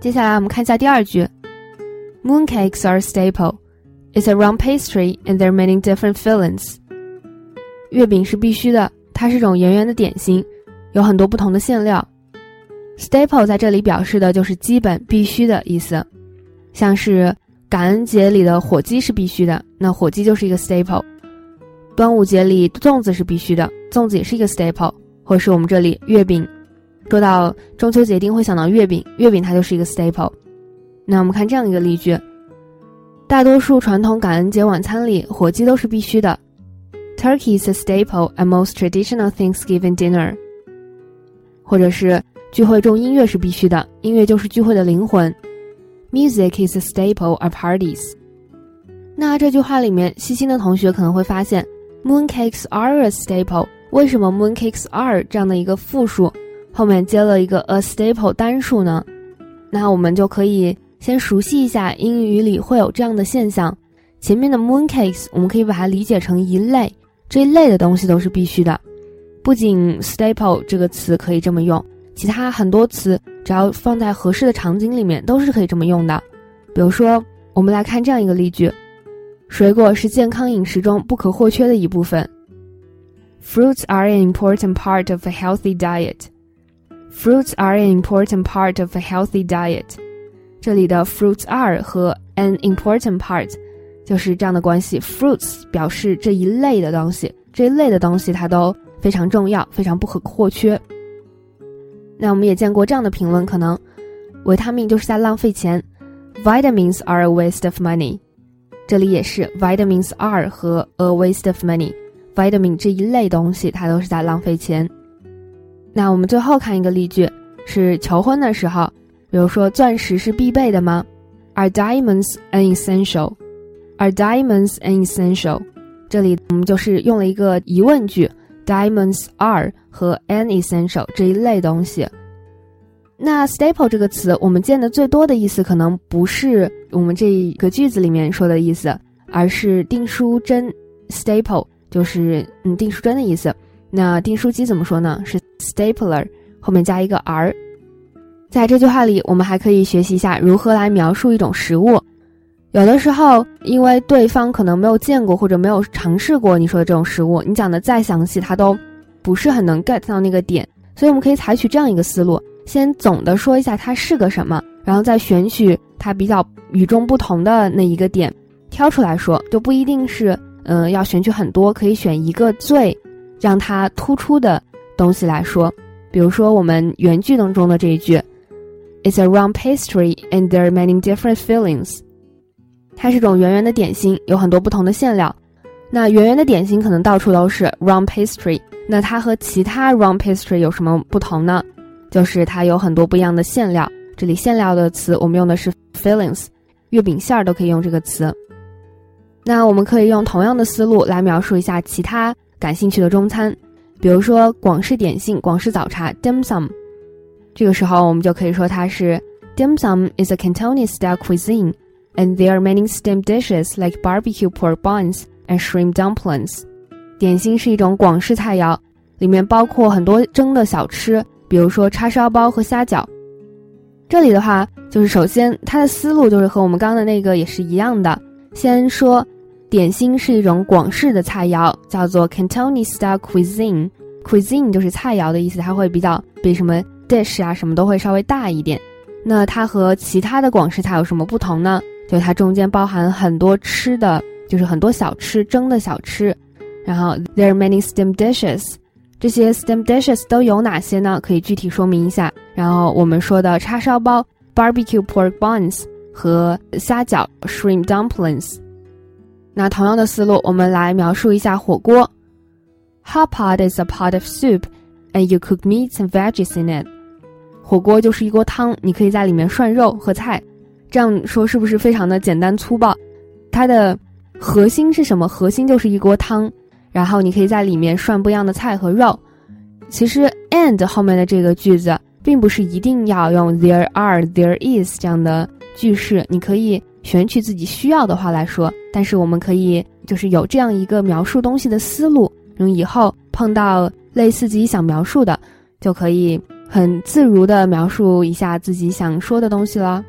接下来我们看一下第二句：Mooncakes are staple. It's a round pastry, and there are many different fillings. 月饼是必须的，它是种圆圆的点心，有很多不同的馅料。Staple 在这里表示的就是基本必须的意思，像是感恩节里的火鸡是必须的，那火鸡就是一个 staple。端午节里粽子是必须的，粽子也是一个 staple，或是我们这里月饼。说到中秋节一定会想到月饼，月饼它就是一个 staple。那我们看这样一个例句：大多数传统感恩节晚餐里，火鸡都是必须的。Turkey is a staple at most traditional Thanksgiving dinner。或者是聚会中音乐是必须的，音乐就是聚会的灵魂。Music is a staple at parties。那这句话里面，细心的同学可能会发现。Mooncakes are a staple。为什么 mooncakes are 这样的一个复数后面接了一个 a staple 单数呢？那我们就可以先熟悉一下英语里会有这样的现象。前面的 mooncakes 我们可以把它理解成一类，这一类的东西都是必须的。不仅 staple 这个词可以这么用，其他很多词只要放在合适的场景里面都是可以这么用的。比如说，我们来看这样一个例句。水果是健康饮食中不可或缺的一部分。Fruits are an important part of a healthy diet. Fruits are an important part of a healthy diet. 这里的 fruits are 和 an important part 就是这样的关系。Fruits 表示这一类的东西，这一类的东西它都非常重要，非常不可或缺。那我们也见过这样的评论，可能维他命就是在浪费钱。Vitamins are a waste of money. 这里也是 vitamins are 和 a waste of money。vitamin 这一类东西，它都是在浪费钱。那我们最后看一个例句，是求婚的时候，比如说钻石是必备的吗？Are diamonds an essential？Are diamonds an essential？这里我们就是用了一个疑问句，diamonds are 和 an essential 这一类东西。那 staple 这个词，我们见的最多的意思可能不是我们这一个句子里面说的意思，而是订书针 staple 就是嗯订书针的意思。那订书机怎么说呢？是 stapler 后面加一个 r。在这句话里，我们还可以学习一下如何来描述一种食物。有的时候，因为对方可能没有见过或者没有尝试过你说的这种食物，你讲的再详细，他都不是很能 get 到那个点。所以我们可以采取这样一个思路。先总的说一下它是个什么，然后再选取它比较与众不同的那一个点，挑出来说，就不一定是嗯要选取很多，可以选一个最让它突出的东西来说。比如说我们原句当中的这一句，It's a round pastry and there are many different fillings。它是种圆圆的点心，有很多不同的馅料。那圆圆的点心可能到处都是 round pastry，那它和其他 round pastry 有什么不同呢？就是它有很多不一样的馅料，这里馅料的词我们用的是 fillings，月饼馅儿都可以用这个词。那我们可以用同样的思路来描述一下其他感兴趣的中餐，比如说广式点心、广式早茶 dim sum。这个时候我们就可以说它是 dim sum is a Cantonese style cuisine and there are many steamed dishes like barbecue pork buns and shrimp dumplings。点心是一种广式菜肴，里面包括很多蒸的小吃。比如说叉烧包和虾饺，这里的话就是首先它的思路就是和我们刚刚的那个也是一样的。先说点心是一种广式的菜肴，叫做 Cantonese style cuisine。cuisine 就是菜肴的意思，它会比较比什么 dish 啊什么都会稍微大一点。那它和其他的广式菜有什么不同呢？就它中间包含很多吃的，就是很多小吃蒸的小吃。然后 there are many steam dishes。这些 steam dishes 都有哪些呢？可以具体说明一下。然后我们说的叉烧包 barbecue pork buns 和虾饺 shrimp dumplings。那同样的思路，我们来描述一下火锅。Hot pot is a pot of soup, and you cook meats and veggies in it。火锅就是一锅汤，你可以在里面涮肉和菜。这样说是不是非常的简单粗暴？它的核心是什么？核心就是一锅汤。然后你可以在里面涮不一样的菜和肉。其实 and 后面的这个句子并不是一定要用 there are there is 这样的句式，你可以选取自己需要的话来说。但是我们可以就是有这样一个描述东西的思路，然后以后碰到类似自己想描述的，就可以很自如的描述一下自己想说的东西了。